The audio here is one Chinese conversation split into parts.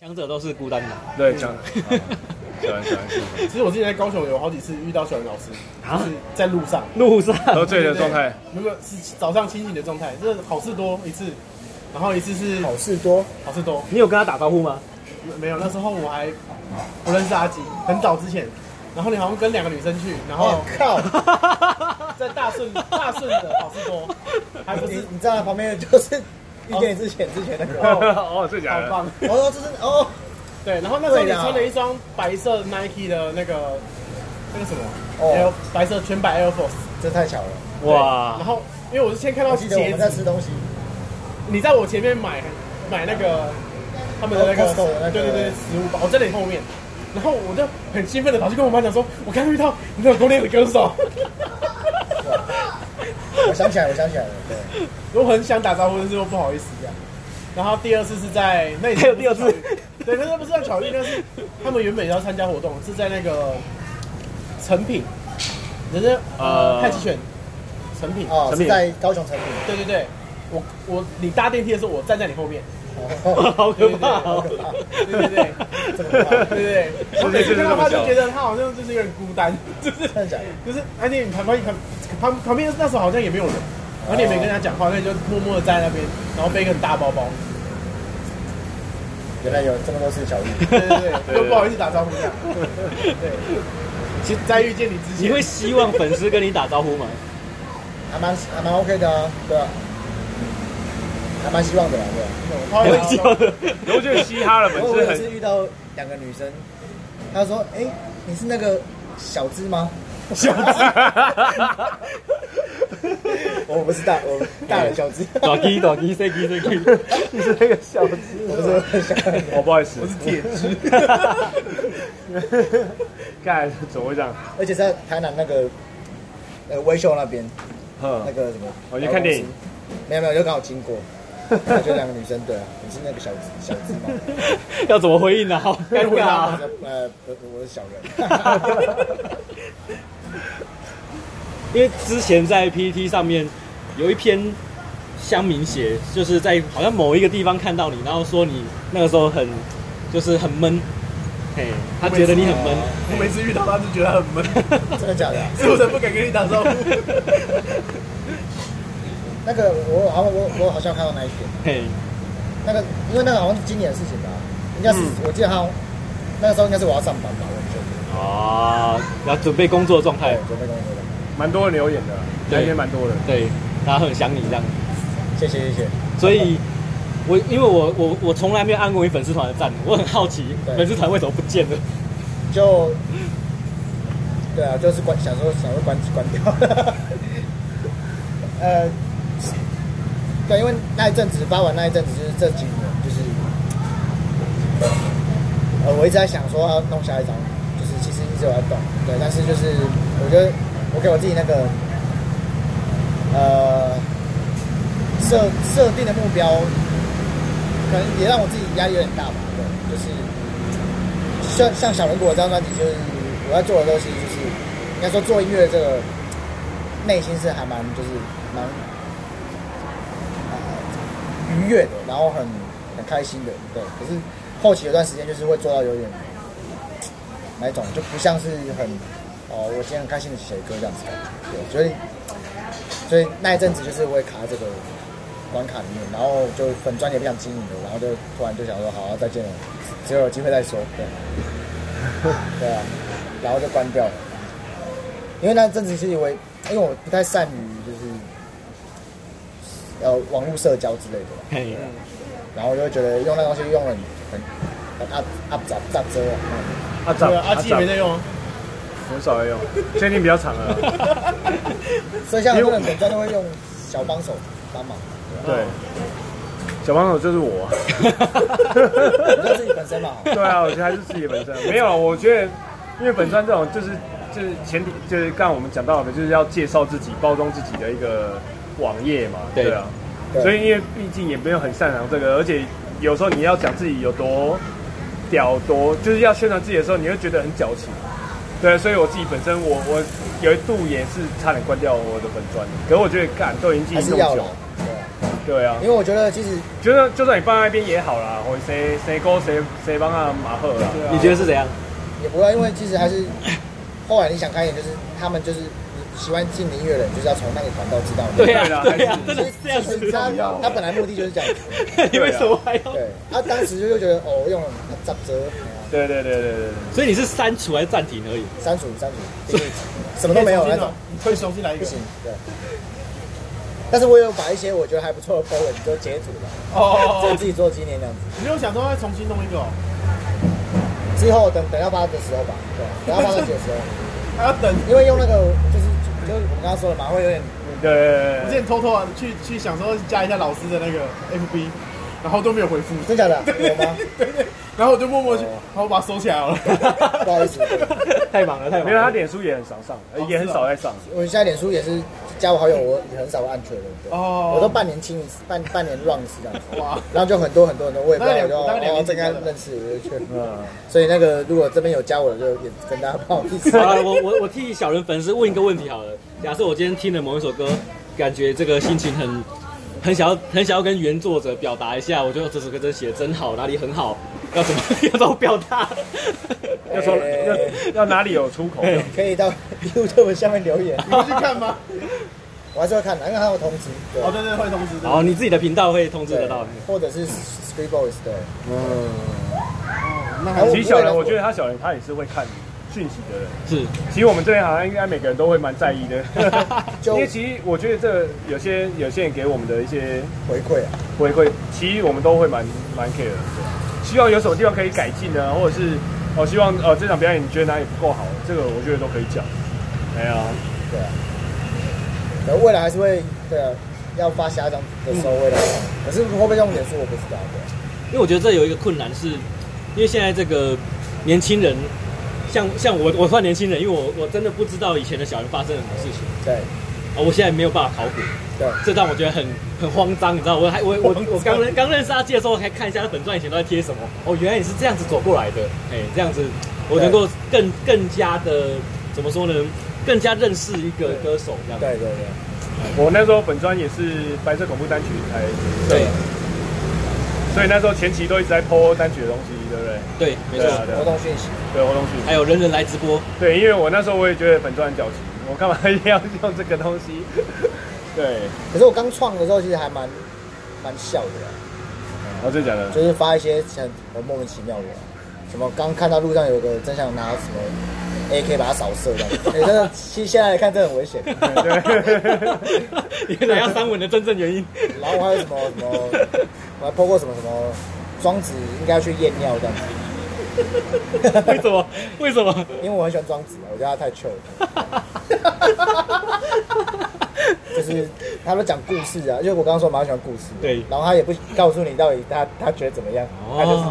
强者都是孤单的。对，强。喜欢喜欢喜欢。其实我之前在高雄有好几次遇到小林老师，就是在路上，路上喝醉的状态。如果是早上清醒的状态，这好事多一次，然后一次是好事多，好事多。你有跟他打招呼吗？没有，那时候我还不认识阿吉，很早之前。然后你好像跟两个女生去，然后靠，在大顺大顺的好事多，还不是你站在旁边的就是遇见你之前之前那个 哦，这假的，好棒。哦，这是哦。对，然后那时候你穿了一双白色 Nike 的那个那个什么？哦，白色全白 Air Force，这太巧了。哇！然后因为我是先看到鞋子，我们在吃东西，你在我前面买买那个他们的那个对对对食物包，我在你后面，然后我就很兴奋的跑去跟我妈讲说，我刚遇到你有攻略的歌手。我想起来，我想起来了，对，我很想打招呼，但是又不好意思这样。然后第二次是在那里，还有第二次，对，那不是在巧遇，那是他们原本要参加活动，是在那个成品，人家呃太极拳，成品。哦，是在高雄成品，对对对，我我你搭电梯的时候，我站在你后面，好可怕，好可怕，对对对，这么可怕，对对对，我每次看到他就觉得他好像就是有点孤单，就是就是而且你旁边旁旁旁边那时候好像也没有人。然后你也没跟他讲话，那你就默默的站在那边，然后背一个很大包包。原来有这么多次巧遇，对对对，又不好意思打招呼这样。对，其实在遇见你之前，你 会希望粉丝跟你打招呼吗？还蛮还蛮 OK 的啊，对啊，还蛮希望的啦，对。还蛮希望的。我觉得嘻哈的粉丝很。我有一次遇到两个女生，她说：“哎，你是那个小资吗？”小资。我不是大，我大的小只。短 鸡大鸡，细鸡细鸡。你是那个小只，我是小。我不好意思，我是铁只。盖怎么会这样？而且在台南那个呃威秀那边，那个什么，我去看电影。没有没有，就刚好经过，就两个女生，对啊，你是那个小只小子吗？要怎么回应呢？好尴尬。呃，我是小人。因为之前在 PPT 上面有一篇乡民写，就是在好像某一个地方看到你，然后说你那个时候很就是很闷，嘿，他觉得你很闷。我每次遇到他就觉得很闷，真的假的？所 以我才不敢跟你打招呼。那个我好像我我好像看到那一篇，嘿，那个因为那个好像是今年的事情吧，应该是我记得他那个时候应该是我要上班吧，我觉得。啊，要准备工作状态，准备工作。蛮多人留言的，留言蛮多的，对，大家很想你这样，谢谢谢谢。所以，我因为我我我从来没有按过你粉丝团的赞，我很好奇粉丝团为什么不见了？就，对啊，就是关想说想说关关掉。呃，对，因为那一阵子发完那一阵子就是这几年，就是，呃，我一直在想说要弄下一张，就是其实一直有在动，对，但是就是我觉得。我给我自己那个，呃，设设定的目标，可能也让我自己压力有点大吧。对，就是像像小人国这张专辑，就是我要做的东西，就是应该说做音乐这个内心是还蛮就是蛮愉悦的，然后很很开心的。对，可是后期有段时间就是会做到有点哪一种，就不像是很。哦，我今天很开心的写歌这样子，对，所以所以那一阵子就是会卡在这个关卡里面，然后就粉专也不想经营了，然后就突然就想说，好，好，再见了，只有有机会再说，对，对啊，然后就关掉了，因为那阵子其实因为因为我不太善于就是呃网络社交之类的，嘿，然后我就会觉得用那东西用了很很阿阿杂杂遮啊，阿杂阿基没在用。很少在用，最近比较长了，所以像很多人本专都会用小帮手帮忙。对，小帮手就是我，就自己本身嘛。对啊，我觉得还是自己本身。没有，我觉得因为本专这种就是就是前提就是刚刚我们讲到的，就是要介绍自己、包装自己的一个网页嘛。对啊，所以因为毕竟也没有很擅长这个，而且有时候你要讲自己有多屌多，就是要宣传自己的时候，你会觉得很矫情。对，所以我自己本身我，我我有一度也是差点关掉我的本专，可是我觉得干都已经进行这么久，对啊，因为我觉得其实觉得就算你放在那边也好啦，我谁谁勾谁谁帮他马赫啦。你觉得是怎样？也不会，因为其实还是后来你想开一点，就是他们就是你喜欢进音乐的人，就是要从那个管道知道。对啊，对啊，真的是这样子。他他本来目的就是这样子。你为什么还要？对，他当时就就觉得哦，用了杂折。对对对对对。所以你是删除还是暂停而已？删除删除，什么都没有那种。可以重新来一个。不行，对。但是我有把一些我觉得还不错的 po 文就截图了。哦。就自己做纪念这样子。你有想说再重新弄一个？之后等等要发的时候吧，对，等要发的时候，还要等，因为用那个就是就我们刚刚说的嘛，会有点，对，我之前偷偷啊去去想说加一下老师的那个 FB，然后都没有回复，真假的？有吗？对对。然后我就默默去，然后我把它收起来了。不好意思，太忙了，太忙了。因为他脸书也很少上，也很少在上。我现在脸书也是加我好友，我也很少按确认。哦。我都半年清一次，半半年 run 一次这样子。哇。然后就很多很多很多，我也不知道，我就哦，这个认识我就确认。嗯。所以那个如果这边有加我的，就也跟大家不好意思。好了，我我我替小人粉丝问一个问题好了。假设我今天听了某一首歌，感觉这个心情很很想要很想要跟原作者表达一下，我觉得这首歌真写的真好，哪里很好。要怎么 要怎么表达？要说要要哪里有出口？可以到 YouTube 下面留言，你会去看吗？我还是会看的，因为它有通知。哦，对对，会通知。哦，你自己的频道会通知得到，或者是 Street Boys 对。嗯。那其实小人，我觉得他小人他也是会看讯息的人。是。其实我们这边好像应该每个人都会蛮在意的，因为其实我觉得这有些有些人给我们的一些回馈啊，回馈，其实我们都会蛮蛮 care 的。希望有什么地方可以改进呢？或者是哦，希望呃这场表演你觉得哪里不够好？这个我觉得都可以讲。没有，对啊。可未来还是会对啊，要发下一张的时候未来，可是会不会用脸书我不知道。的，因为我觉得这有一个困难是，因为现在这个年轻人，像像我我算年轻人，因为我我真的不知道以前的小人发生了什么事情。对。啊，我现在没有办法考古。对，这让我觉得很很慌张，你知道？我还我我我刚认刚认识阿杰的时候，还看一下他本传以前都在贴什么。哦，原来你是这样子走过来的，哎，这样子我能够更更加的怎么说呢？更加认识一个歌手这样。对对对，我那时候本专也是白色恐怖单曲才对，所以那时候前期都一直在 po 单曲的东西，对不对？对，没错，活动讯息，对活动讯息，还有人人来直播，对，因为我那时候我也觉得本专很矫情，我干嘛要用这个东西？对，可是我刚创的时候，其实还蛮蛮笑的。哦，真的假的？就是发一些很很莫名其妙的，什么刚看到路上有个真想拿什么 AK 把它扫射这样。哎，真的，其实现在来看，这很危险。对，原来要三文的真正原因。然后我还有什么什么，我还 po 过什么什么，庄子应该要去验尿这样子。为什么？为什么？因为我很喜欢庄子，我觉得他太 chill 了。就是他们讲故事啊，因为我刚刚说蛮喜欢故事，对，然后他也不告诉你到底他他觉得怎么样，他就是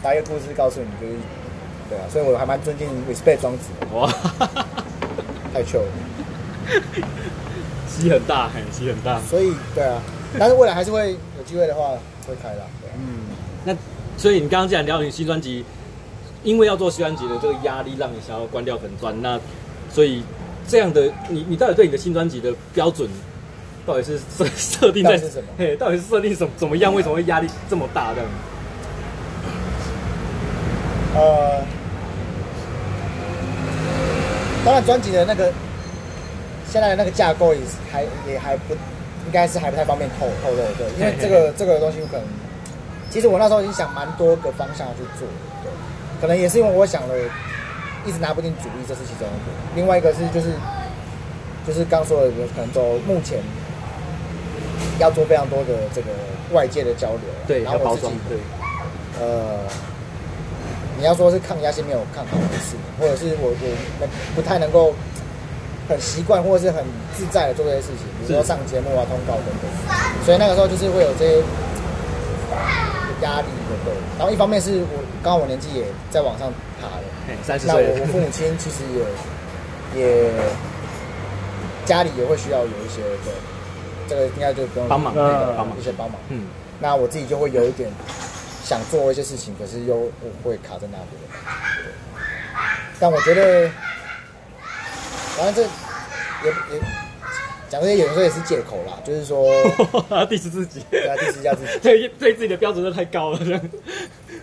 把一个故事告诉你，就是对啊，所以我还蛮尊敬 respect 庄子的，哇，太糗了，戏很大，很戏很大，所以对啊，但是未来还是会有机会的话会开的，嗯，那所以你刚刚既然聊你新专辑，因为要做新专辑的这个压力，让你想要关掉粉钻，那所以。这样的你，你到底对你的新专辑的标准，到底是设设定在是什么？嘿，到底是设定什怎么样？为什么会压力这么大？这样？呃，当然专辑的那个现在的那个架构也是还也还不应该是还不太方便透透露，对，因为这个这个东西可能，其实我那时候已经想蛮多个方向去做，对，可能也是因为我想了。一直拿不定主意，这是其中一个。另外一个是，就是就是刚说的，可能走目前要做非常多的这个外界的交流，对，然后我自己对，呃，你要说是抗压性没有抗好的事，或者是我我不太能够很习惯或者是很自在的做这些事情，比如说上节目啊、通告等等。所以那个时候就是会有这些压力的，对。然后一方面是我刚好我年纪也在往上爬了。三十岁，那我我父母亲其实也也家里也会需要有一些对，这个应该就不用帮忙，帮忙一些帮忙。嗯，那我自己就会有一点想做一些事情，可是又会卡在那边。但我觉得，反正这也也讲这些有的时候也是借口啦，就是说 diss 自己，对啊，diss 一下自己，对对自己的标准都太高了。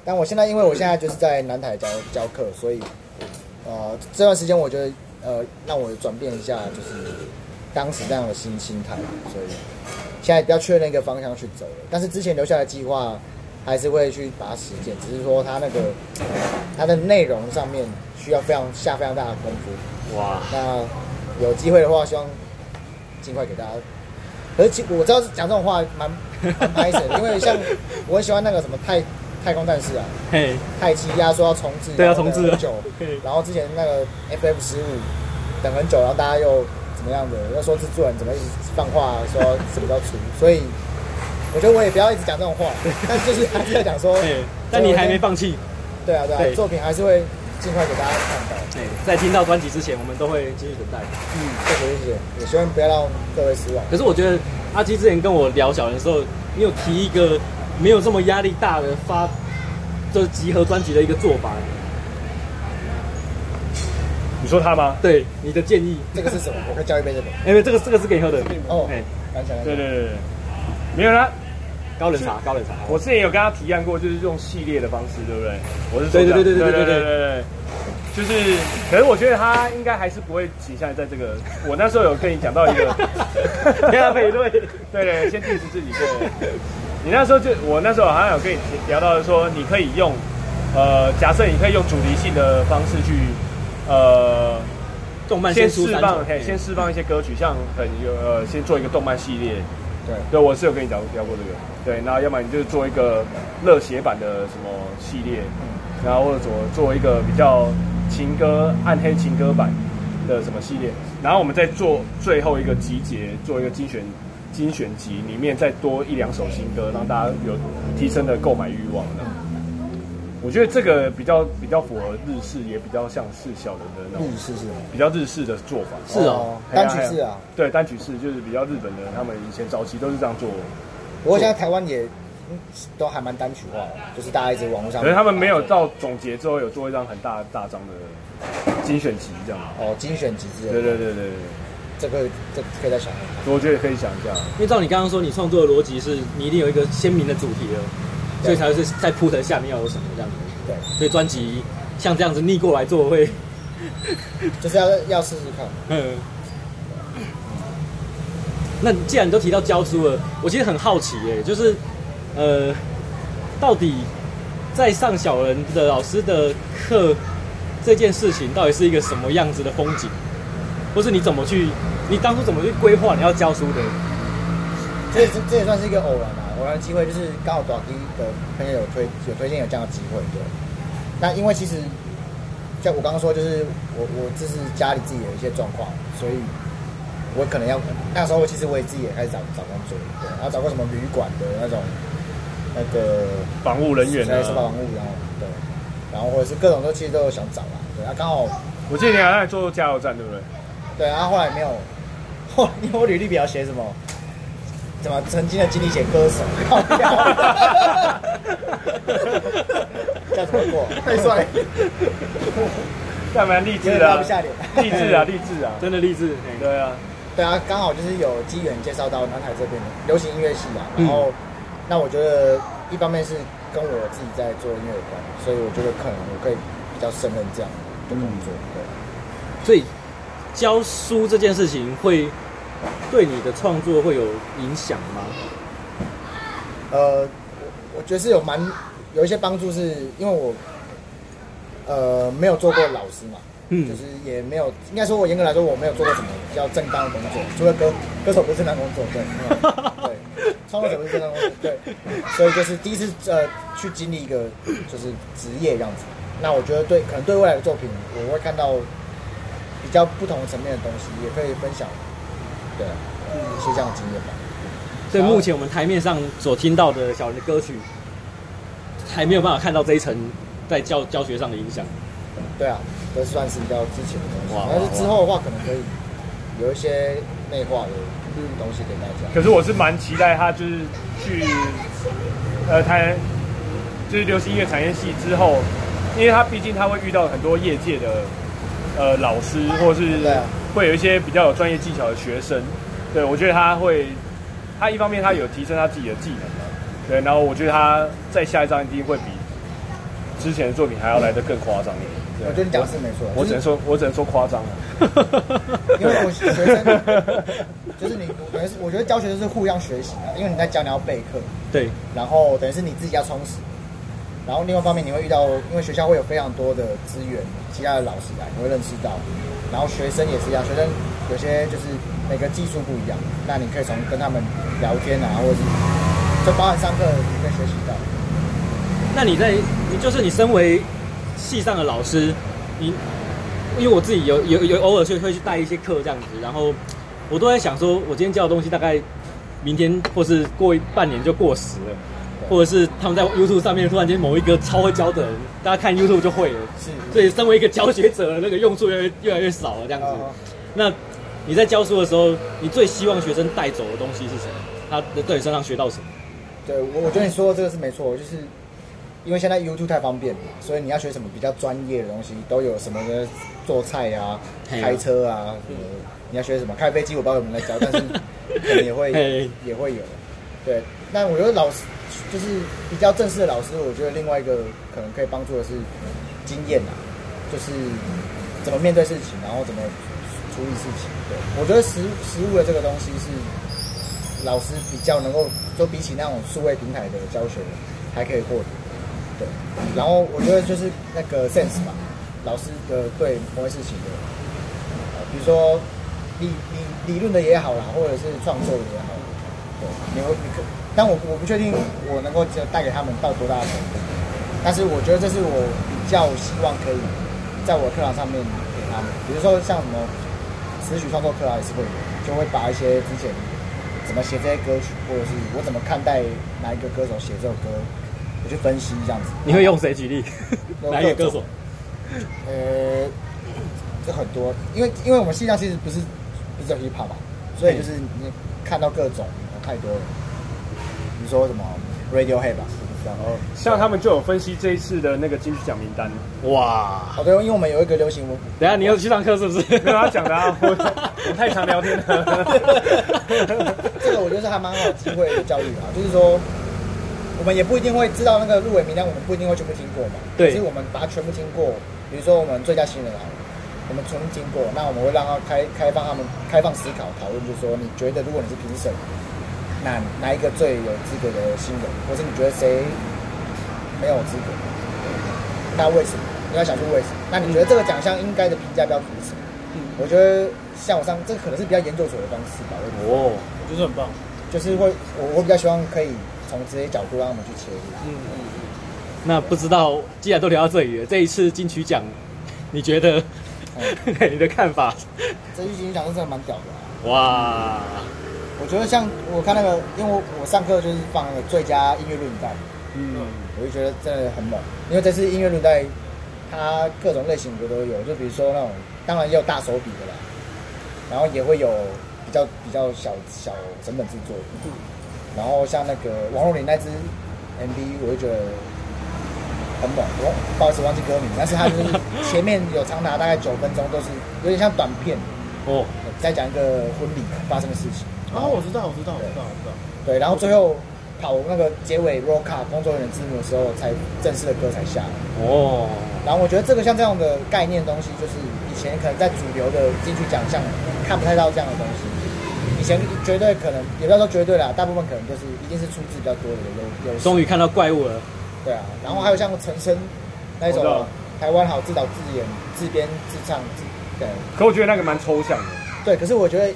但我现在因为我现在就是在南台教教课，所以呃这段时间我觉得呃让我转变一下，就是当时那样的心心态，所以现在比较确认一个方向去走了。但是之前留下的计划还是会去把它实践，只是说它那个它的内容上面需要非常下非常大的功夫。哇，那有机会的话，希望。尽快给大家，而且我知道讲这种话蛮蛮拍的，因为像我很喜欢那个什么太太空战士啊，嘿，太七压说要重置，对，要重置很久，然后之前那个 FF 十五等很久，然后大家又怎么样的，又说制作人怎么一直放话说什么时候出，所以我觉得我也不要一直讲这种话，但就是还是要讲说，但你还没放弃，对啊对啊，作品还是会。尽快给大家看到。对，在听到专辑之前，我们都会继续等待。嗯，谢谢谢谢，也希望不要让各位失望。可是我觉得阿基之前跟我聊小人的时候，你有提一个没有这么压力大的发，就是集合专辑的一个做法。你说他吗？对，你的建议。这个是什么？我可以叫一杯这个。因为这个这个是给你喝的。哦，哎，来来来。对对对对，没有啦。高冷茶，高冷茶。我之前有跟他提案过，就是用系列的方式，对不对？我是说，对对对对对对对对，就是，可是我觉得他应该还是不会倾向于在这个。我那时候有跟你讲到一个，不要配对，对 对，先定制自己。对，你那时候就，我那时候好像有跟你聊到说，你可以用，呃，假设你可以用主题性的方式去，呃，动漫先释放，先释放一些歌曲，像很有呃，先做一个动漫系列。对，对，我是有跟你聊聊过这个。对，那要么你就做一个热血版的什么系列，嗯，然后或者做做一个比较情歌、暗黑情歌版的什么系列，然后我们再做最后一个集结，做一个精选精选集，里面再多一两首新歌，让大家有提升的购买欲望的。我觉得这个比较比较符合日式，也比较像是小人的那种。日式是比较日式的做法。是哦，单曲式啊。对，单曲式就是比较日本的，他们以前早期都是这样做。不过现在台湾也都还蛮单曲化，就是大家一直网络上。可是他们没有到总结之后有做一张很大大张的精选集这样。哦，精选集之类的。对对对对对。这个这可以再想一下。我觉得可以想一下，因为照你刚刚说，你创作的逻辑是你一定有一个鲜明的主题了。所以才是在铺陈下面要有什么这样子。对，所以专辑像这样子逆过来做会，就是要要试试看。嗯。那既然你都提到教书了，我其实很好奇耶，就是呃，到底在上小人的老师的课这件事情，到底是一个什么样子的风景，或是你怎么去，你当初怎么去规划你要教书的？这这这也算是一个偶然啊。偶然的机会就是刚好短期的朋友有推有推荐有这样的机会，对。那因为其实像我刚刚说，就是我我这是家里自己有一些状况，所以我可能要那时候其实我也自己也开始找找工作，对，然后找过什么旅馆的那种那个防务人员啊，是房务，然后对，然后或者是各种都其实都有想找啦，对。啊，刚好我记得你还在做加油站，对不对？对，然后后来没有，后因为我履历表写什么？怎么曾经的经历写歌手？叫什么过？太帅！干嘛励志啊？励志啊！励志啊！真的励志。对啊，对啊，刚好就是有机缘介绍到南海这边的流行音乐系啊。然后，那我觉得一方面是跟我自己在做音乐有关，所以我觉得可能我可以比较胜任这样的工作。对，所以教书这件事情会。对你的创作会有影响吗？呃，我觉得是有蛮有一些帮助，是因为我呃没有做过老师嘛，嗯，就是也没有，应该说我严格来说我没有做过什么比较正当的工作，除了歌歌手不是正当工作，对，对，创作者不是正当工作，对，所以就是第一次呃去经历一个就是职业这样子，那我觉得对，可能对未来的作品我会看到比较不同层面的东西，也可以分享。对，是这样的经验吧。所以目前我们台面上所听到的小人的歌曲，还没有办法看到这一层在教教学上的影响。对啊，这算是比较之前的东西。但是之后的话，可能可以有一些内化的东西给大家。可是我是蛮期待他就是去呃台，就是流行音乐产业系之后，因为他毕竟他会遇到很多业界的呃老师，或是对、啊。会有一些比较有专业技巧的学生，对，我觉得他会，他一方面他有提升他自己的技能嘛，对，然后我觉得他在下一张一定会比之前的作品还要来得更夸张一点。对。我觉得你讲的是没错，我只能说，我只能说夸张了。因为我学生就是你，等于是我觉得教学都是互相学习的，因为你在教你要备课，对，然后等于是你自己要充实，然后另外一方面你会遇到，因为学校会有非常多的资源，其他的老师来你会认识到，然后学生也是一样，学生有些就是每个技术不一样，那你可以从跟他们聊天啊，或者是就包含上课你可以学习到。那你在你就是你身为系上的老师，你。因为我自己有有有偶尔去会去带一些课这样子，然后我都在想说，我今天教的东西大概明天或是过一半年就过时了，或者是他们在 YouTube 上面突然间某一个超会教的人，大家看 YouTube 就会了，是，所以身为一个教学者，那个用处越来越越来越少了这样子。那你在教书的时候，你最希望学生带走的东西是什么？他在你身上学到什么？对，我我觉得你说的这个是没错，就是。因为现在 YouTube 太方便了，所以你要学什么比较专业的东西，都有什么的做菜啊、开车啊，什么你要学什么开飞机，我不知道有没有在教，但是可能也会 也会有。对，那我觉得老师就是比较正式的老师，我觉得另外一个可能可以帮助的是经验啊，就是怎么面对事情，然后怎么处理事情。对，我觉得实实物的这个东西是老师比较能够，就比起那种数位平台的教学还可以获得。对，然后我觉得就是那个 sense 吧，老师的对某些事情的，比如说理理理论的也好啦，或者是创作的也好，对，你会你可，但我我不确定我能够带给他们到多大的程度，但是我觉得这是我比较希望可以在我的课堂上面给他们，比如说像什么词曲创作课啊，也是会有，就会把一些之前怎么写这些歌曲，或者是我怎么看待哪一个歌手写这首歌。我去分析这样子，你会用谁举例？哪一个歌手？呃，这很多，因为因为我们系上其实不是不是 hiphop 嘛，所以就是你看到各种太多了。你说什么 Radiohead 吧？然后像他们就有分析这一次的那个金曲奖名单。哇，好的，因为我们有一个流行文。等下你有去上课是不是？没有他讲的啊，我我太常聊天了。这个我觉得是还蛮好的机会的教育啊，就是说。我们也不一定会知道那个入围名单，我们不一定会全部听过嘛。对。其实我们把它全部听过，比如说我们最佳新人啊，我们全部听过，那我们会让他开开放他们开放思考讨论，就是说你觉得如果你是评审，哪哪一个最有资格的新人，或是你觉得谁没有资格？那为什么？你要想出为什么？那你觉得这个奖项应该的评价标准是什么？嗯。我觉得像我上这个可能是比较研究所的方式吧。哦，我觉得很棒，就是会我我比较希望可以。从这些角度让他们去切入。嗯嗯嗯。那不知道，既然都聊到这里了，这一次金曲奖，你觉得？嗯、你的看法？这次金曲奖是真的蛮屌的、啊。哇！我觉得像我看那个，因为我我上课就是放那个最佳音乐录影带。嗯。我就觉得真的很猛，因为这次音乐录影带，它各种类型的都有，就比如说那种，当然也有大手笔的啦，然后也会有比较比较小小成本制作。嗯然后像那个王若琳那支 MV，我就觉得很猛。我不好意思忘记歌名，但是它就是前面有长达大概九分钟，都是有点像短片哦，在讲一个婚礼发生的事情。啊，我知道，我知道，我知道，我知道。对，然后最后跑那个结尾 roll call 工作人员字幕的时候，才正式的歌才下来。哦。然后我觉得这个像这样的概念东西，就是以前可能在主流的金曲奖项看不太到这样的东西。以前绝对可能，也不要说绝对啦，大部分可能就是一定是出自比较多的有有。终于看到怪物了。对啊，然后还有像陈升那种台湾好自导自演自编自唱自对。可我觉得那个蛮抽象的。对，可是我觉得，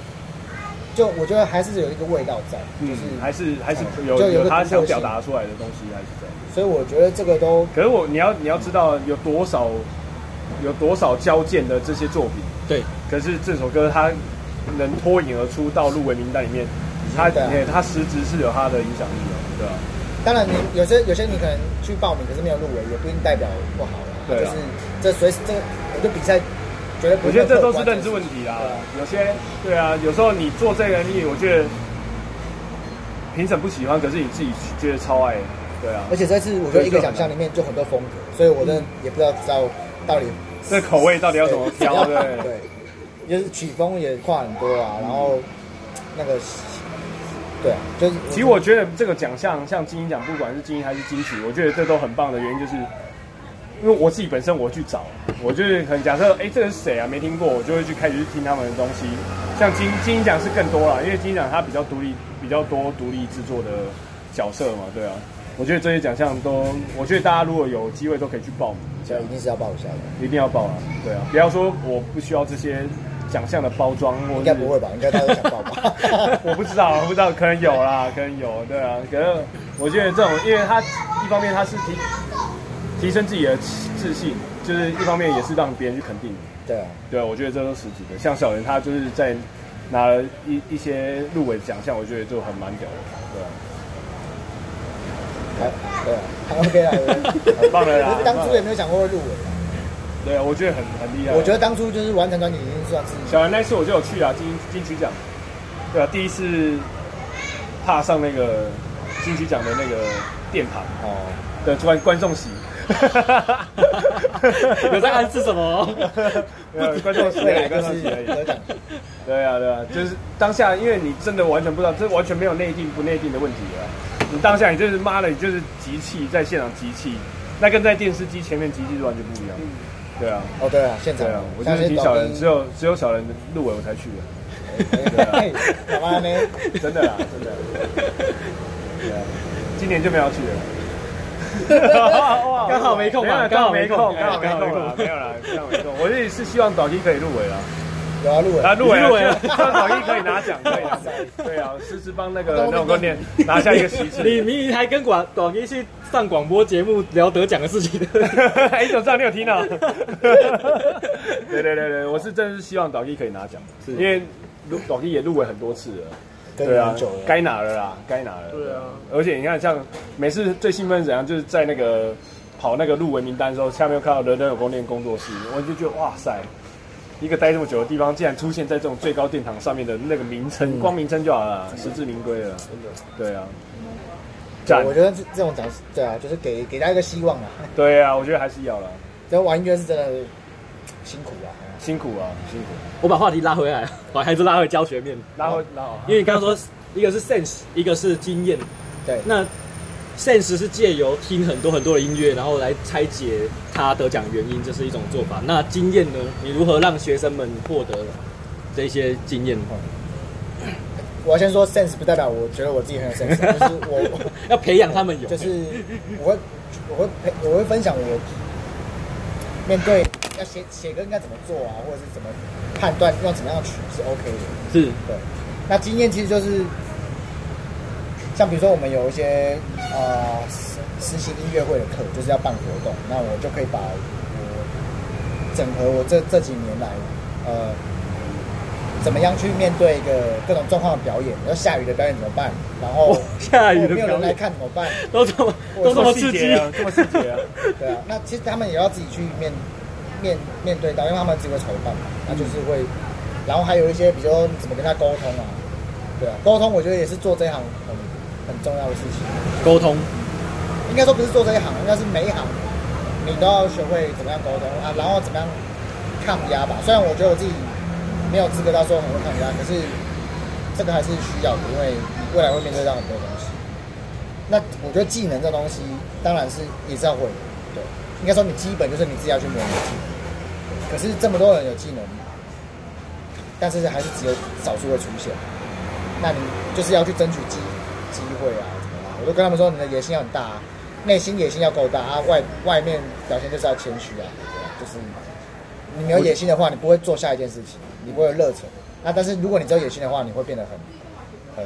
就我觉得还是有一个味道在，就是还是还是有就有他想表达出来的东西还是在。所以我觉得这个都。可是我你要你要知道有多少有多少交件的这些作品。对。可是这首歌它。能脱颖而出到入围名单里面，他他实质是有他的影响力的，对吧、啊？当然，你有些有些你可能去报名，可是没有入围，也不一定代表不好啦。对、啊，就是这随时这个，我觉得比赛。我觉得这都是认知问题啦。有些对啊，有时候你做这个，你我觉得评审不喜欢，可是你自己觉得超爱，对啊。而且这次我觉得一个奖项里面就很多风格，所以我真的也不知道知道到底这口味到底要怎么挑，对。对就是曲风也跨很多啊，然后那个，对啊，就是其实我觉得这个奖项像金鹰奖，不管是金鹰还是金曲，我觉得这都很棒的原因就是。因为我自己本身我去找，我就是很假设，哎，这个是谁啊？没听过，我就会去开始去听他们的东西。像金金鹰奖是更多了，因为金鹰奖它比较独立，比较多独立制作的角色嘛，对啊。我觉得这些奖项都，我觉得大家如果有机会都可以去报名，这样一定是要报一下的，一定要报啊，对啊。不要说我不需要这些奖项的包装，应该不会吧？应该大家都想报吧？我不知道，我不知道，可能有啦，可能有，对啊。可是我觉得这种，因为它一方面它是提。提升自己的自信，就是一方面也是让别人去肯定你。对啊，对啊，我觉得这都是实质的。像小人他就是在拿了一一些入围奖项，我觉得就很蛮屌的。对啊，还对啊，还 OK 啦，很棒的啦。当初也没有想过会入围。对啊，我觉得很很厉害。我觉得当初就是完成专辑已经算是。小人那次我就有去啊，金金曲奖。对啊，第一次踏上那个金曲奖的那个殿堂哦，的观观众席。有在暗示什么？没有，观众席，观众席而已。对啊，对啊，就是当下，因为你真的完全不知道，这完全没有内定不内定的问题啊。你当下你就是妈的，你就是集气，在现场集气，那跟在电视机前面集气是完全不一样。对啊，哦对啊，现场。对啊，我就是听小人，只有只有小人入围我才去的。干嘛呢？真的啊，真的。对啊，今年就没有去了。刚好没空，刚好没空，刚好没空了，没有了，刚好没空。我这里是希望导 K 可以入围了，有啊，入围，啊，入围，入围了，希望导 K 可以拿奖，可以拿奖。对啊，实时帮那个那种观念拿下一个席次。你明明还跟广导 K 去上广播节目聊得奖的事情。哎，怎么知道你有听到？对对对对，我是真的是希望导 K 可以拿奖，因为导 K 也入围很多次了。对啊，该拿了啦，该拿了。对啊，而且你看，像每次最兴奋是怎样，就是在那个跑那个入围名单的时候，下面又看到人人有功练工作室，我就觉得哇塞，一个待这么久的地方，竟然出现在这种最高殿堂上面的那个名称，光名称就好了，实至名归了。真的，对啊。我觉得这这种奖，对啊，就是给给大家一个希望啊。对啊，我觉得还是要了。这玩音乐是真的辛苦啊。辛苦啊，辛苦！我把话题拉回来，把还是拉回教学面，拉回拉。因为你刚刚说一个是 sense，一个是经验。对，那 sense 是借由听很多很多的音乐，然后来拆解他得奖原因，这是一种做法。那经验呢？你如何让学生们获得这些经验？我要先说 sense 不代表我觉得我自己很有 sense，就是我 要培养他们有，就是我会我会培我会分享我面对。要写写歌应该怎么做啊，或者是怎么判断用怎么样的曲是 OK 的？是，对。那经验其实就是，像比如说我们有一些呃实习音乐会的课，就是要办活动，那我就可以把我整合我这这几年来呃怎么样去面对一个各种状况的表演，要下雨的表演怎么办？然后下雨的没有人来看怎么办？都这么都这么刺激啊，这么细节啊？对啊，那其实他们也要自己去面。面面对到，因为他们只会筹办嘛，那就是会，然后还有一些，比如说怎么跟他沟通啊，对啊，沟通我觉得也是做这一行很很重要的事情。沟通，应该说不是做这一行，应该是每一行你都要学会怎么样沟通啊，然后怎么样抗压吧。虽然我觉得我自己没有资格到说很会抗压，可是这个还是需要的，因为未来会面对到很多东西。那我觉得技能这东西当然是也是要会的，对，应该说你基本就是你自己要去磨练。可是这么多人有技能，但是还是只有少数会出现。那你就是要去争取机机会啊，怎么样？我都跟他们说，你的野心要很大，啊，内心野心要够大啊，外外面表现就是要谦虚啊，就是你没有野心的话，你不会做下一件事情，你不会有热忱。那但是如果你只有野心的话，你会变得很很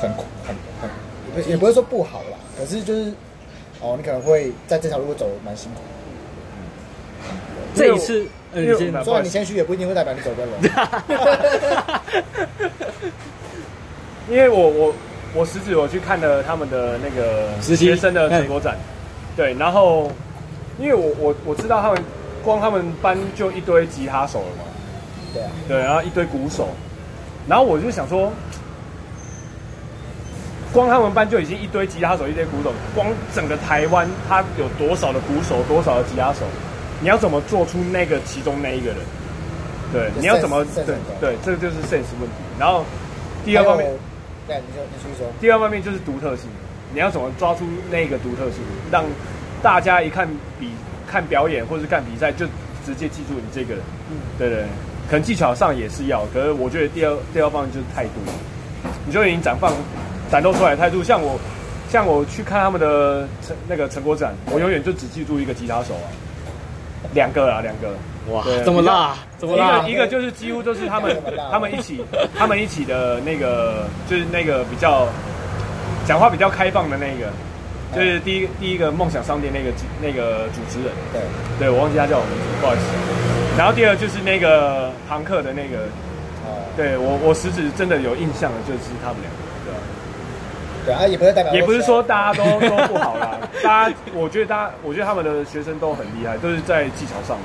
很很很，也不会说不好啦，可是就是哦，你可能会在这条路走蛮辛苦。这一次，呃，你先说你谦虚也不一定会代表你走对了。因为我我我实质我去看了他们的那个学生的成果展，对，然后因为我我我知道他们光他们班就一堆吉他手了嘛，对啊，对，然后一堆鼓手，然后我就想说，光他们班就已经一堆吉他手，一堆鼓手，光整个台湾他有多少的鼓手，多少的吉他手？你要怎么做出那个其中那一个人？对，你要怎么对对，这个就是 sense 问题。然后第二方面，对，你说你继续说。第二方面就是独特性，你要怎么抓出那个独特性，让大家一看比看表演或者是看比赛就直接记住你这个人。嗯，对对，可能技巧上也是要，可是我觉得第二第二方面就是态度，你就已经展放展露出来的态度，像我。像我去看他们的成那个成果展，我永远就只记住一个吉他手啊，两个啊，两个。哇，这么辣，这么辣。一个一个就是几乎都是他们他们一起他们一起的那个，就是那个比较讲话比较开放的那个，就是第一第一个梦想商店那个那个主持人。对，对我忘记他叫什么名字，不好意思。然后第二就是那个庞克的那个，对我我实质真的有印象的就是他们两个。对啊，也不是代表，也不是说大家都 都不好啦。大家，我觉得大家，我觉得他们的学生都很厉害，都是在技巧上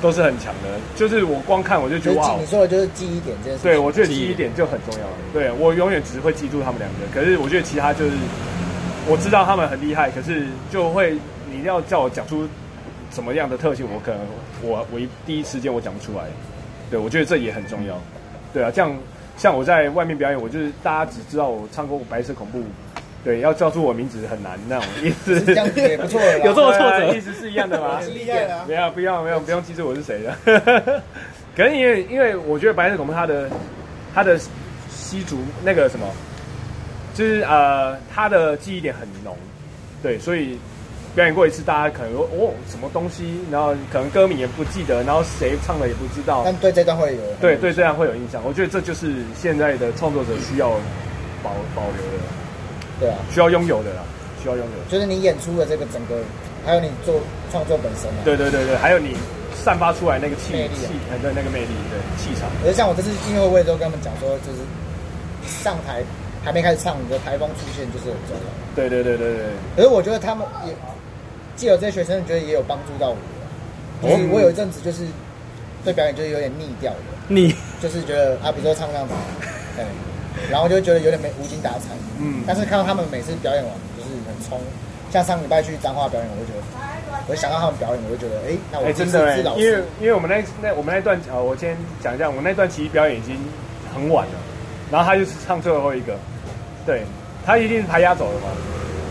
都是很强的。就是我光看我就觉得哇，你说的就是记忆点这件事。对，我觉得记忆点就很重要。对，我永远只会记住他们两个。可是我觉得其他就是我知道他们很厉害，可是就会你一定要叫我讲出什么样的特性，我可能我我一第一时间我讲不出来。对，我觉得这也很重要。对啊，这样。像我在外面表演，我就是大家只知道我唱过《白色恐怖》，对，要叫出我名字很难那种意思。这样也不错，有这么挫折，意思是一样的吗？是厉害的。没有，不要，没有，不用记住我是谁的。可能因为因为我觉得《白色恐怖》它的它的吸足那个什么，就是呃，它的记忆点很浓，对，所以。表演过一次，大家可能说哦，什么东西，然后可能歌名也不记得，然后谁唱的也不知道。但对这段会有对对这样会有印象。我觉得这就是现在的创作者需要保保留的，对啊，需要拥有的啦，需要拥有。就是你演出的这个整个，还有你做创作本身啊。对对对对，还有你散发出来那个气气，对那个魅力，对气场。而像我这次音乐会都跟他们讲说，就是上台还没开始唱，你的台风出现就是很重要。对对对对对。可是我觉得他们也。既有这些学生，你觉得也有帮助到我。所以我有一阵子就是对表演就是有点腻掉的，腻就是觉得啊，比如说唱这样子，对，然后就觉得有点没无精打采。嗯。但是看到他们每次表演完就是很冲，像上礼拜去彰化表演，我就觉得，我想到他们表演，我就觉得，哎，那我真的，因为因为我们那那我们那段呃，我先讲一下，我们那段其实表演已经很晚了，然后他就是唱最后一个，对，他一定是排压走了嘛。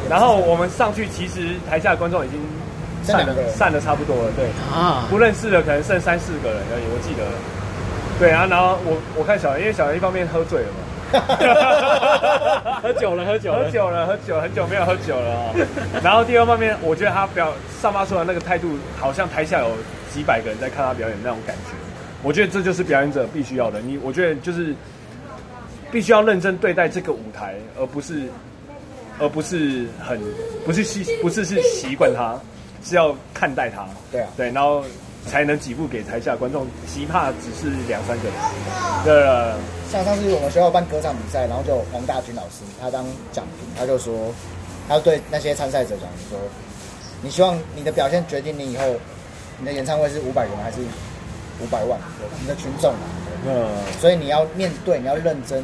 然后我们上去，其实台下的观众已经散了，散的差不多了。对啊，不认识的可能剩三四个人而已，我记得。对啊，然后我我看小孩，因为小孩一方面喝醉了嘛，喝酒了，喝酒了，喝酒了，喝酒，很久没有喝酒了啊。然后第二方面，我觉得他表散发出来那个态度，好像台下有几百个人在看他表演那种感觉。我觉得这就是表演者必须要的。你，我觉得就是必须要认真对待这个舞台，而不是。而不是很不是习不是是习惯他，是要看待他。对啊，对，然后才能几步给台下观众，极怕只是两三个人。对了，像上次我们学校办歌唱比赛，然后就黄大军老师他当讲评，他就说，他对那些参赛者讲说，你希望你的表现决定你以后你的演唱会是五百人还是五百万你的群众啊。嗯，所以你要面对，你要认真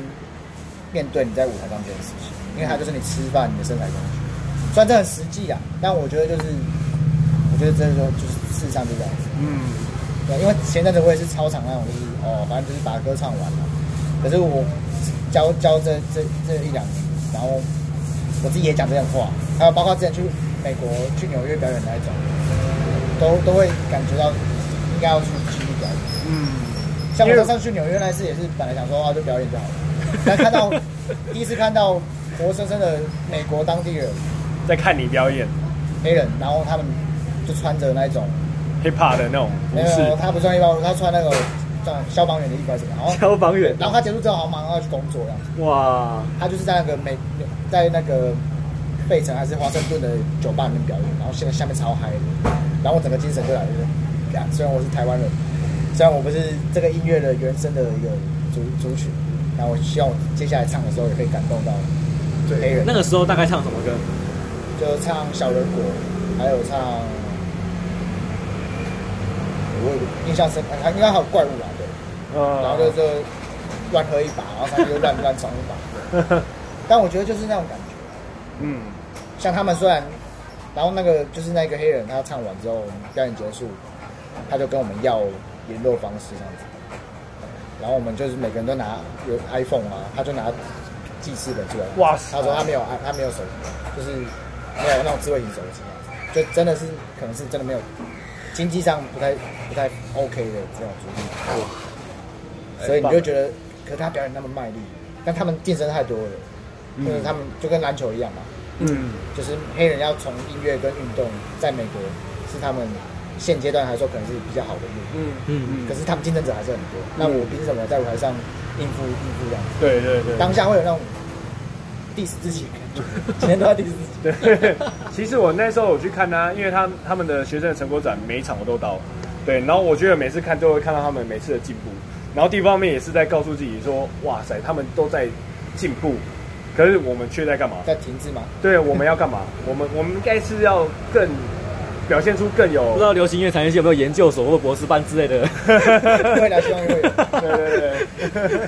面对你在舞台上这件事情。因为它就是你吃饭、你的身材工具，虽然这很实际啊，但我觉得就是，我觉得真的说就是事实上就这样子。嗯，对，因为前阵子我也是超场那种，就是哦，反正就是把歌唱完了。可是我教教这这这一两年，然后我自己也讲这样话，还有包括之前去美国、去纽约表演那一种，都都会感觉到应该要去继续表演。嗯，像我上次去纽约那一次也是本来想说啊，就表演就好了，但看到第一次看到。活生生的美国当地人在看你表演，黑人，然后他们就穿着那种 hip hop 的那种服，没有，他不穿 hip hop，他穿那个像消防员的衣服，然后消防员，然后他结束之后好像马上要去工作这样子。哇！他就是在那个美，在那个费城还是华盛顿的酒吧里面表演，然后现在下面超嗨的，然后我整个精神就来了，虽然我是台湾人，虽然我不是这个音乐的原生的一个族族群，然后我希望我接下来唱的时候也可以感动到。黑人那个时候大概唱什么歌？就唱《小人国》，还有唱，我印象深，还应该还有怪物啦，对。嗯。然后就是乱喝一把，然后他就乱乱闯一把。但我觉得就是那种感觉。嗯。像他们虽然，然后那个就是那个黑人，他唱完之后表演结束，他就跟我们要联络方式这样子。然后我们就是每个人都拿有 iPhone 啊，他就拿记事本出来。哇塞！他说他没有，他没有手机，就是没有那种智慧型手机，就真的是可能是真的没有经济上不太不太 OK 的这种主意。哇！所以你就觉得，可是他表演那么卖力，但他们竞争太多了，就是他们就跟篮球一样嘛。嗯。就是黑人要从音乐跟运动，在美国是他们。现阶段来说可能是比较好的路，嗯嗯嗯，可是他们竞争者还是很多。那我凭什么在舞台上应付应付这样子？对对对，当下会有那种 diss 自己，每天都在 diss 自己。对，其实我那时候我去看他，因为他他们的学生的成果展每一场我都到，对，然后我觉得每次看都会看到他们每次的进步，然后第一方面也是在告诉自己说，哇塞，他们都在进步，可是我们却在干嘛？在停滞吗？对，我们要干嘛？我们我们应该是要更。表现出更有，不知道流行音乐产业系有没有研究所或博士班之类的？未来希望会有。对 对对，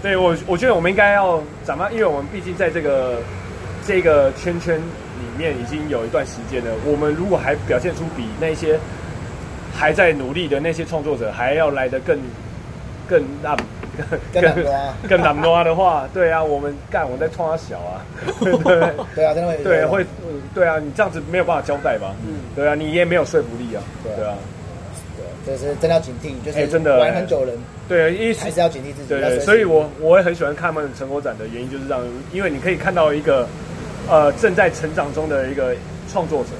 对我我觉得我们应该要怎么？因为我们毕竟在这个这个圈圈里面已经有一段时间了。我们如果还表现出比那些还在努力的那些创作者还要来得更更大。更难抓，更难抓的话，对啊，我们干，我在创他小啊，对对啊，真的会，对会，对啊，你这样子没有办法交代吧？嗯，对啊，你也没有说服力啊，对啊，对，就是真的要警惕，就是真的玩很久人，对，一还是要警惕自己。对，所以我我也很喜欢看他们成果展的原因就是这样，因为你可以看到一个呃正在成长中的一个创作者，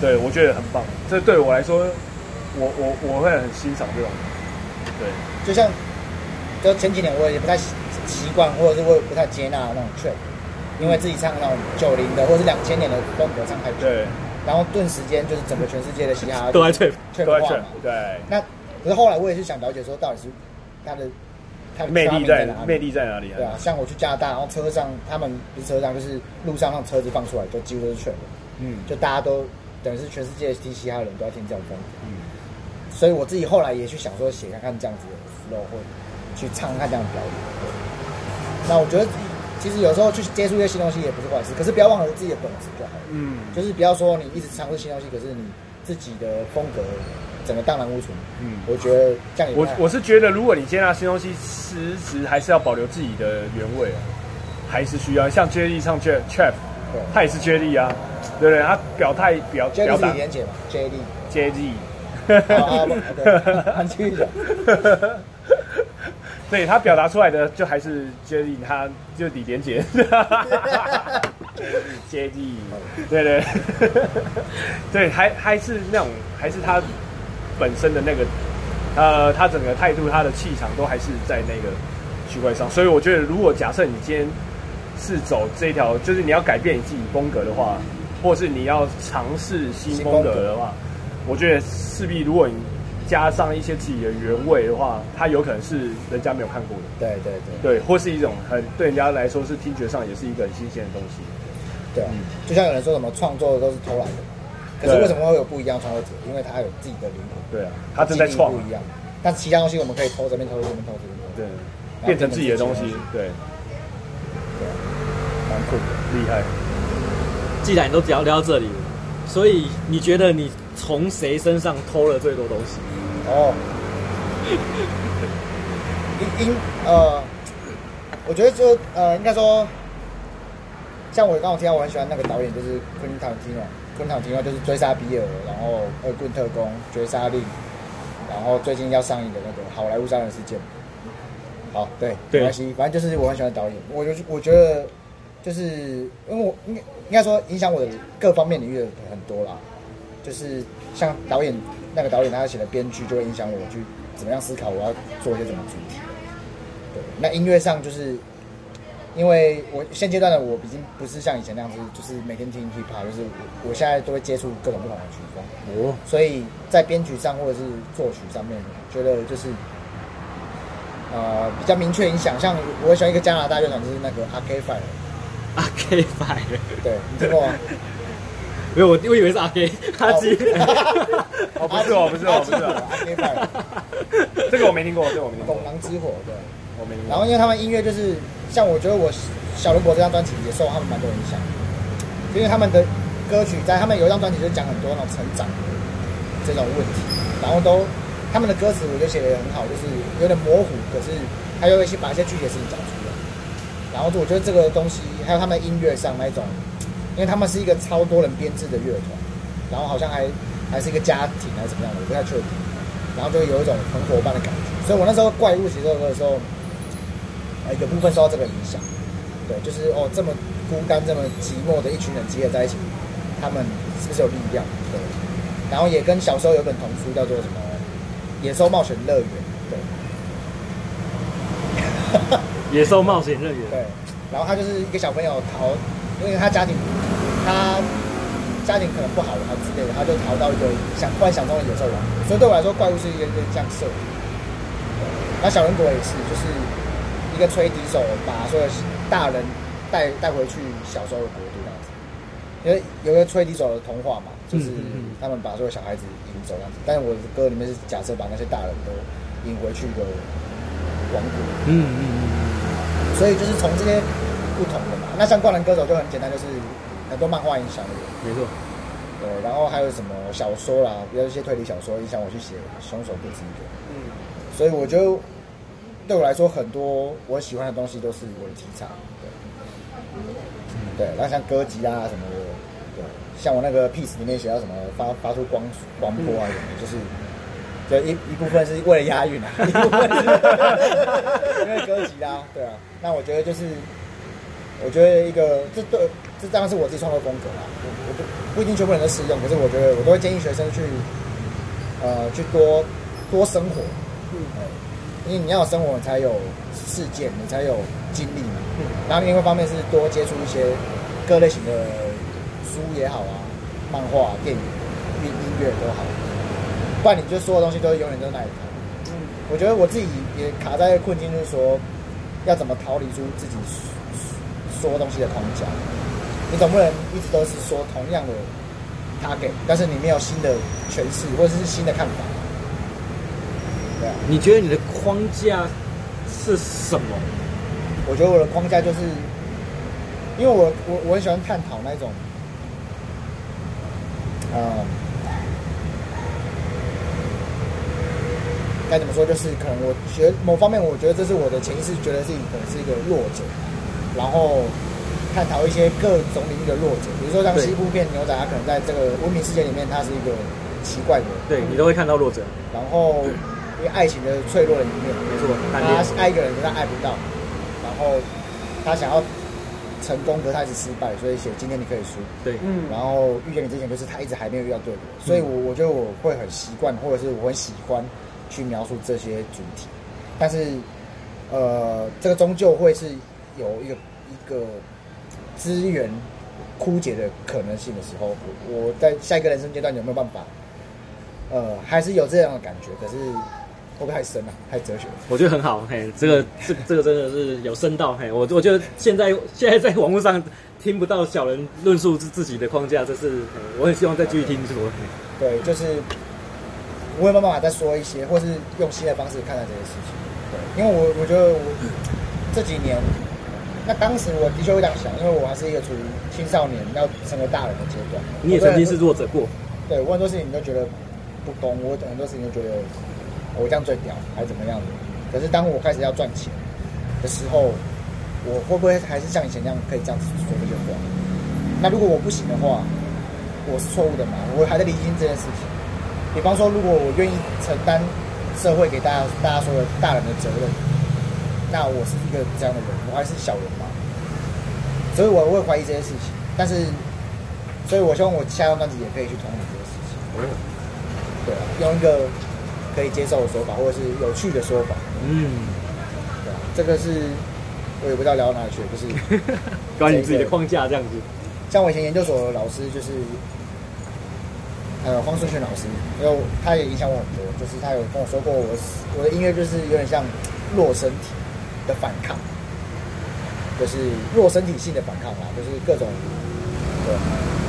对我觉得很棒，这对我来说，我我我会很欣赏这种，对，就像。就前几年我也不太习习惯，或者是我也不太接纳那种 trap，因为自己唱那种九零的或者是两千年的风格唱太久，对，然后顿时间就是整个全世界的嘻哈都在 trap，trap 化嘛，对。那可是后来我也是想了解说，到底是他的他的魅力在哪？魅力在哪里啊？对啊，像我去加拿大，然后车上他们不是车上就是路上让车子放出来，都几乎都是 trap，嗯，就大家都等于是全世界听嘻哈的人都要听这种风格，嗯，所以我自己后来也去想说写看看这样子的 flow 会。去唱看这样的表演，那我觉得其实有时候去接触一些新东西也不是坏事，可是不要忘了自己的本质就好了。嗯，就是不要说你一直尝试新东西，可是你自己的风格整个荡然无存。嗯，我觉得这样也我我是觉得，如果你接纳新东西，实质还是要保留自己的原味啊，还是需要像 J D 唱 Trap，对，他也是 J D 啊，对不对？他表态表表达连结嘛，J D J D，好，很 继续讲。对他表达出来的就还是接力，他就李连杰，接 力，对对，对，还还是那种，还是他本身的那个，呃，他整个态度、他的气场都还是在那个区块上。所以我觉得，如果假设你今天是走这条，就是你要改变你自己风格的话，或是你要尝试新风格的话，我觉得势必如果你。加上一些自己的原味的话，它有可能是人家没有看过的。对对对，对，或是一种很对人家来说是听觉上也是一个很新鲜的东西。对啊，就像有人说什么创作的都是偷来的，可是为什么会有不一样创作者？因为他有自己的灵魂。对啊，他正在创。不一样，但其他东西我们可以偷这边偷这边偷这边偷。对，变成自己的东西。对。对，蛮酷的，厉害。既然你都聊聊到这里，所以你觉得你从谁身上偷了最多东西？哦，因因呃，我觉得就呃，应该说，像我刚刚提到，我很喜欢那个导演，就是昆汀塔伦蒂诺。昆汀塔伦蒂诺就是《追杀比尔》，然后《恶棍特工》《绝杀令》，然后最近要上映的那个《好莱坞杀人事件》。好，对，没关系，反正就是我很喜欢导演。我就我觉得，就是因为我应该应该说影响我的各方面领域的很多啦，就是像导演。那个导演他写的编剧就会影响我去怎么样思考，我要做一些什么主题。对，那音乐上就是，因为我现阶段的我已经不是像以前那样子，就是每天听 hip hop，就是我我现在都会接触各种不同的曲风。哦，所以在编曲上或者是作曲上面，觉得就是，呃，比较明确影响。像我喜欢一个加拿大乐团，就是那个 Arcade Fire。Arcade Fire，对，你听过吗？没有，我我以为是阿 K 阿基，哦，不是哦，不是哦，不是阿 K 这个我没听过，这个我没听过。拱廊之火，对，我没听过。然后因为他们音乐就是，像我觉得我小人国这张专辑也受他们蛮多影响，因为他们的歌曲在他们有一张专辑就讲很多那种成长的这种问题，然后都他他们的歌词我觉得写的也很好，就是有点模糊，可是他又会去把一些具体的事情讲出来。然后我觉得这个东西，还有他们音乐上那种，因为他们是一个超多人编制的乐团，然后好像还还是一个家庭还是怎么样的，我不太确定。然后就有一种很伙伴的感觉。所以我那时候怪物写这首歌的时候，呃，有部分受到这个影响。对，就是哦，这么孤单、这么寂寞的一群人集合在一起，他们是不是有力量？对。然后也跟小时候有本童书叫做什么《野兽冒险乐园》。对。野兽冒险乐园。对，然后他就是一个小朋友逃，因为他家庭，他家庭可能不好，他之类的，他就逃到一个想幻想中的野兽王。所以对我来说，怪物是一个一个这样设。那小人国也是，就是一个吹笛手把所有大人带带回去小时候的国度那样子。因为有一个吹笛手的童话嘛，就是他们把所有小孩子引走那样子。但是我的歌里面是假设把那些大人都引回去一个王国。嗯嗯嗯。所以就是从这些不同的嘛，那像《灌篮歌手》就很简单，就是很多漫画影响的，没错。对，然后还有什么小说啦，比如一些推理小说影响我去写《凶手不知一个》。嗯。所以我觉得对我来说，很多我喜欢的东西都是我的题材。对。嗯、对，然后像歌集啊什么的，对，像我那个《Peace》里面写到什么发发出光光波啊什么，就是。就一一部分是为了押韵啊，一部分是因为歌集啦，对啊。那我觉得就是，我觉得一个这对这当然是我自己创作风格啦，我我不不一定全部人都适用，可是我觉得我都会建议学生去，呃，去多多生活，嗯，因为你要有生活，你才有事件，你才有经历嘛。嗯。然后另外一方面是多接触一些各类型的书也好啊，漫画、电影、音音乐都好。不然你就所有东西都永远都在那一套。嗯，我觉得我自己也卡在困境，就是说要怎么逃离出自己说东西的框架。你总不能一直都是说同样的 target，但是你没有新的诠释或者是新的看法。对啊。你觉得你的框架是什么？我觉得我的框架就是，因为我我我很喜欢探讨那种，嗯。该怎么说？就是可能我觉得某方面，我觉得这是我的潜意识，觉得自己可能是一个弱者，然后探讨一些各种领域的弱者，比如说像西部片牛仔，他可能在这个文明世界里面，他是一个奇怪的，对你都会看到弱者。然后因为爱情的脆弱的一面，没错，他爱一个人，但他爱不到，然后他想要成功，可是他一直失败，所以写今天你可以输，对，嗯，然后遇见你之前，就是他一直还没有遇到对的，所以我我觉得我会很习惯，或者是我很喜欢。去描述这些主题，但是，呃，这个终究会是有一个一个资源枯竭的可能性的时候，我我在下一个人生阶段有没有办法？呃，还是有这样的感觉，可是会不会太深了，太哲学了？我觉得很好，嘿，这个这这个真的是有深到，嘿，我我觉得现在现在在网络上听不到小人论述自自己的框架，这是我很希望再继续听说，对，就是。我会慢慢再说一些，或是用新的方式看待这些事情。对，因为我我觉得我这几年，那当时我的确会这样想，因为我还是一个处于青少年要成为大人的阶段。你也曾经是弱者过。对，我很多事情你都觉得不公，我很多事情都觉得我这样最屌，还是怎么样的。可是当我开始要赚钱的时候，我会不会还是像以前那样可以这样子说这些话？那如果我不行的话，我是错误的嘛？我还在厘清这件事情。比方说，如果我愿意承担社会给大家大家说的大人的责任，那我是一个这样的人，我还是小人嘛？所以我会怀疑这些事情。但是，所以我希望我下张专辑也可以去同理这些事情。对啊，用一个可以接受的说法，或者是有趣的说法。嗯，对啊，这个是我也不知道聊到哪里去，就是 关于自己的框架这样子。像我以前研究所的老师就是。呃，黄顺璇老师，因为他也影响我很多，就是他有跟我说过我，我我的音乐就是有点像弱身体的反抗，就是弱身体性的反抗啦，就是各种的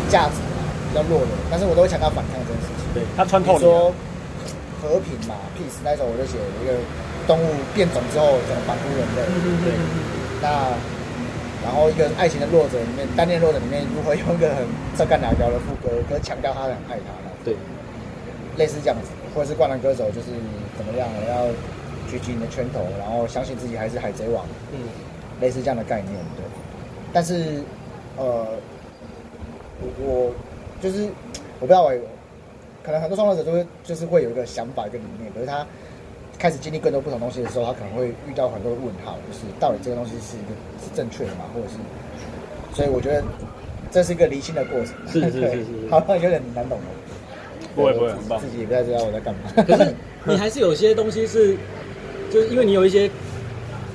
价值啊，比较弱的，但是我都会强调反抗这件事情。对，他穿透你。说和平嘛，peace 那时候我就写了一个动物变种之后怎么反扑人类。对。那然后一个爱情的弱者里面，单恋弱者里面如何用一个很 这干哪条的副歌，可强调他很爱他。对，类似这样子，或者是灌篮歌手就是怎么样，要举起你的拳头，然后相信自己还是海贼王，嗯，类似这样的概念，对。但是，呃，我我就是我不知道我，可能很多创作者都会就是会有一个想法一个理念，可是他开始经历更多不同东西的时候，他可能会遇到很多的问号，就是到底这个东西是一个是正确的吗？或者是，所以我觉得这是一个离心的过程。是是是是，好像有点难懂了。不会不会，很棒。自己也不太知道我在干嘛。可是你还是有些东西是，就是因为你有一些，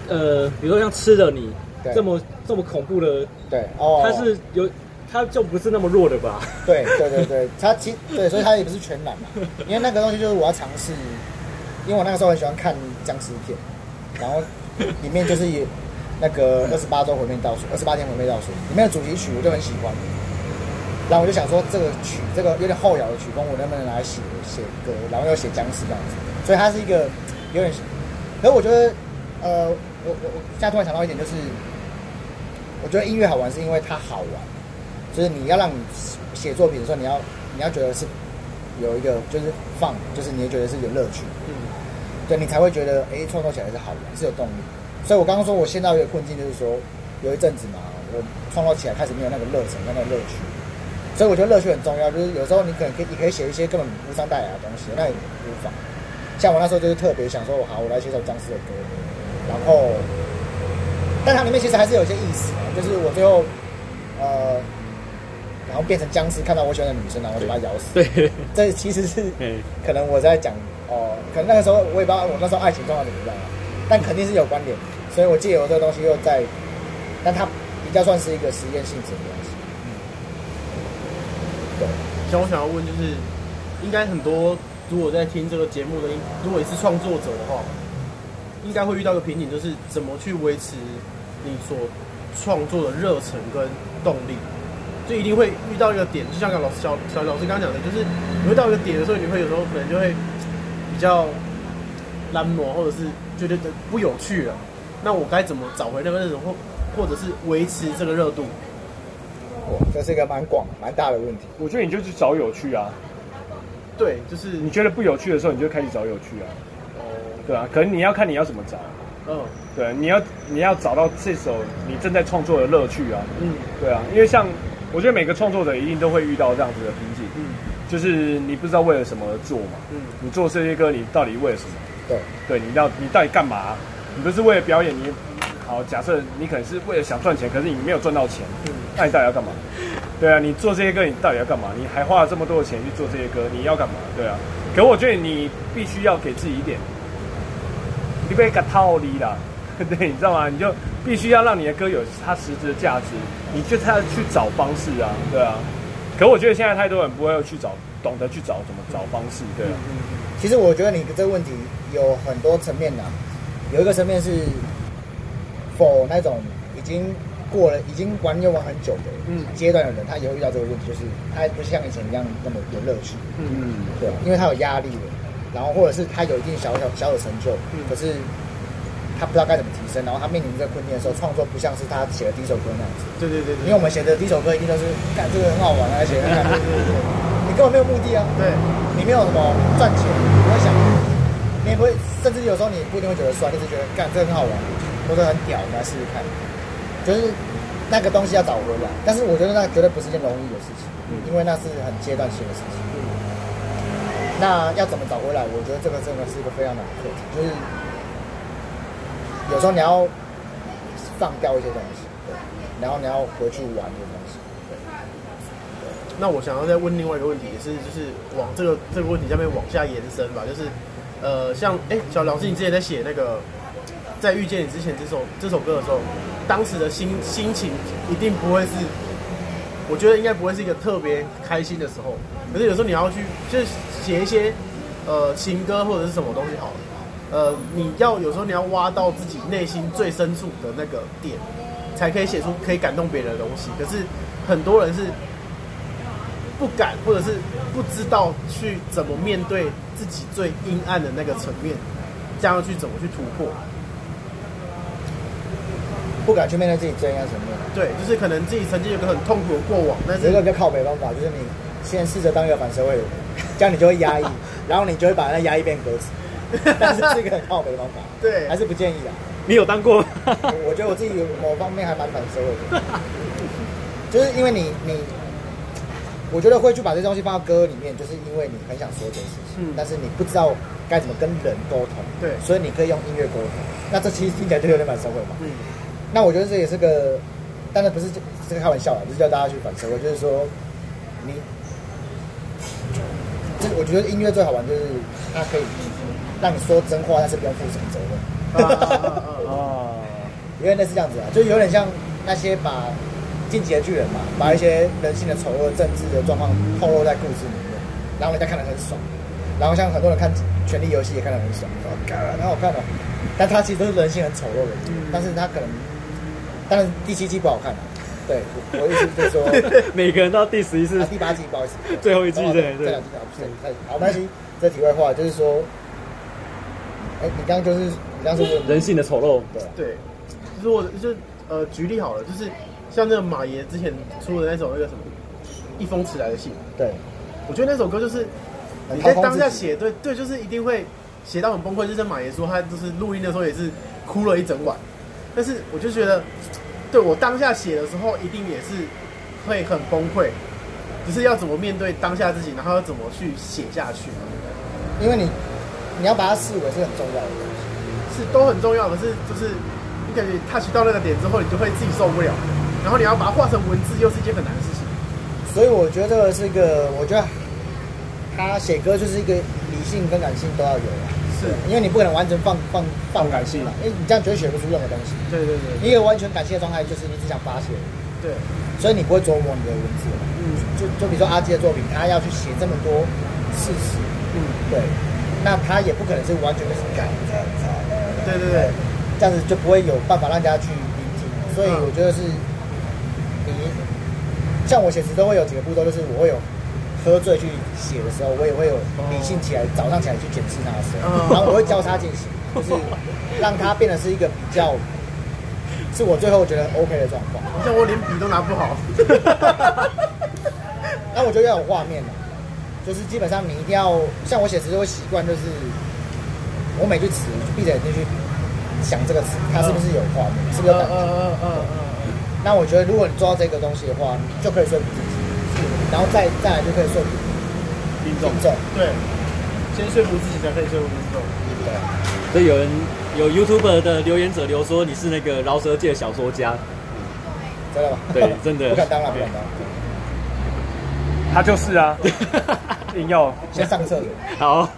呃，比如说像吃的你这么这么恐怖的，对哦，它是有，它就不是那么弱的吧？对对对对，他其对，所以它也不是全然嘛。因为那个东西就是我要尝试，因为我那个时候很喜欢看僵尸片，然后里面就是也那个二十八周毁灭倒数，二十八天毁灭倒数里面的主题曲我就很喜欢。然后我就想说，这个曲，这个有点后摇的曲风，我能不能来写写歌？然后又写僵尸这样子，所以它是一个有点。可是我觉得，呃，我我我现在突然想到一点，就是我觉得音乐好玩是因为它好玩，就是你要让你写作品的时候，你要你要觉得是有一个就是放，就是你也觉得是有乐趣，嗯，对你才会觉得哎，创作起来是好玩，是有动力。所以我刚刚说我现在有一个困境，就是说有一阵子嘛，我创作起来开始没有那个热忱，跟那个乐趣。所以我觉得乐趣很重要，就是有时候你可能可以，你可以写一些根本无伤大雅的东西，那也无妨。像我那时候就是特别想说，我好，我来写首僵尸的歌，然后，但它里面其实还是有一些意思，就是我最后，呃，然后变成僵尸，看到我喜欢的女生，然后我就把她咬死。对，这其实是可能我在讲哦，可能那个时候我也不知道我那时候爱情状况怎么样，但肯定是有关联，所以我借由这个东西又在，但它比较算是一个实验性质的。像我想要问，就是应该很多如果在听这个节目的，如果你是创作者的话，应该会遇到一个瓶颈，就是怎么去维持你所创作的热忱跟动力，就一定会遇到一个点，就像刚老师小小老师刚刚讲的，就是你会到一个点的时候，你会有时候可能就会比较懒惰，或者是觉得不有趣了。那我该怎么找回那个热忱，或或者是维持这个热度？这是一个蛮广、蛮大的问题。我觉得你就去找有趣啊。对，就是你觉得不有趣的时候，你就开始找有趣啊。哦。对啊，可能你要看你要怎么找。嗯。对，你要你要找到这首你正在创作的乐趣啊。嗯。对啊，因为像我觉得每个创作者一定都会遇到这样子的瓶颈。嗯。就是你不知道为了什么而做嘛。嗯。你做这些歌，你到底为了什么？对。对，你要你到底干嘛？你不是为了表演，你。好，假设你可能是为了想赚钱，可是你没有赚到钱，嗯，那你到底要干嘛？对啊，你做这些歌，你到底要干嘛？你还花了这么多的钱去做这些歌，你要干嘛？对啊，可我觉得你必须要给自己一点，你被个套利啦，对，你知道吗？你就必须要让你的歌有它实质的价值，你就他去找方式啊，对啊。可我觉得现在太多人不会去找，懂得去找怎么找方式，对啊。其实我觉得你的这个问题有很多层面的，有一个层面是。否，那种已经过了、已经玩又玩很久的阶段的人，他也会遇到这个问题，就是他不像以前一样那么有乐趣。嗯，对，因为他有压力了，然后或者是他有一定小小小的成就，可是他不知道该怎么提升，然后他面临这个困境的时候，创作不像是他写的第一首歌那样子。对对对，因为我们写的第一首歌一定都是干这个很好玩啊，而且你根本没有目的啊。对，你没有什么赚钱，你不会想，你也不会，甚至有时候你不一定会觉得帅，就是觉得干这个很好玩。或者很屌，你来试试看，就是那个东西要找回来。但是我觉得那绝对不是一件容易的事情，嗯、因为那是很阶段性的事情。嗯、那要怎么找回来？我觉得这个真的是一个非常难的课题。就是有时候你要放掉一些东西，对，然后你要回去玩这个东西。对。那我想要再问另外一个问题，也是就是往这个这个问题下面往下延伸吧。就是呃，像哎，小老师，你之前在写那个。在遇见你之前，这首这首歌的时候，当时的心心情一定不会是，我觉得应该不会是一个特别开心的时候。可是有时候你要去，就写一些呃情歌或者是什么东西好了，呃，你要有时候你要挖到自己内心最深处的那个点，才可以写出可以感动别人的东西。可是很多人是不敢，或者是不知道去怎么面对自己最阴暗的那个层面，这样去怎么去突破。不敢去面对自己真实层面，对，就是可能自己曾经有个很痛苦的过往，但是有一个比较靠北方法，就是你先试着当一个反社会人，讲 这样你就会压抑，然后你就会把那压抑变歌词，但是是一个很靠北方法，对，还是不建议的。你有当过吗？我觉得我自己有某方面还蛮反社会的，就是因为你你，我觉得会去把这东西放到歌里面，就是因为你很想说这件事情，嗯，但是你不知道该怎么跟人沟通，对，所以你可以用音乐沟通。那这其实听起来就有点反社会嘛，嗯，那我觉得这也是个，当然不是这个开玩笑啦，不是叫大家去反社会，就是说你，这我觉得音乐最好玩就是它可以让你说真话，但是不用负什么责任。哦，因为那是这样子啊，就有点像那些把进击的巨人嘛，把一些人性的丑恶、政治的状况透露在故事里面，然后人家看得很爽。然后像很多人看《权力游戏》也看得很爽，说“嘎，很好看哦”，但他其实都是人性很丑陋的，但是他可能，但是第七季不好看啊。对，我意思就是说，每个人到第十一次、第八季不好意思，最后一季对对，这两季不是太好。没关系，这题外话就是说。哎，你刚刚就是你刚刚说人性的丑陋，对对，就是我就呃举例好了，就是像那个马爷之前出的那首那个什么一封迟来的信，对，我觉得那首歌就是你在当下写，对对，就是一定会写到很崩溃。就是马爷说他就是录音的时候也是哭了一整晚，但是我就觉得，对我当下写的时候一定也是会很崩溃，只是要怎么面对当下自己，然后要怎么去写下去，因为你。你要把它视为是很重要的东西，是都很重要。可是就是你感觉 touch 到那个点之后，你就会自己受不了。然后你要把它画成文字，又是一件很难的事情。所以我觉得这个是一个，我觉得他写歌就是一个理性跟感性都要有啊。是，因为你不可能完全放放放感性嘛，因为你这样绝对写不出任何东西。对对对，一个完全感性的状态就是你只想发泄。对，所以你不会琢磨你的文字。嗯，就就比如说阿基的作品，他要去写这么多事实。嗯，对。那他也不可能是完全的是改，对对对，这样子就不会有办法让大家去聆听。所以我觉得是，你像我写词都会有几个步骤，就是我会有喝醉去写的时候，我也会有理性起来，早上起来去检视他的时候，然后我会交叉进行，就是让他变得是一个比较，是我最后觉得 OK 的状况。好像我连笔都拿不好，那我觉得要有画面了。就是基本上你一定要像我写词就会习惯，就是我每句词闭着眼睛去想这个词，它是不是有画面，是不是有感觉？嗯嗯嗯嗯。那我觉得如果你做到这个东西的话，你就可以说服自己，然后再再来就可以说服听众。对，先说服自己才可以说服听众。对。所以有人有 YouTuber 的留言者留说你是那个饶舌界小说家，真的吗？对，真的。不敢当了，不敢当。他就是啊，硬要先上厕所。好。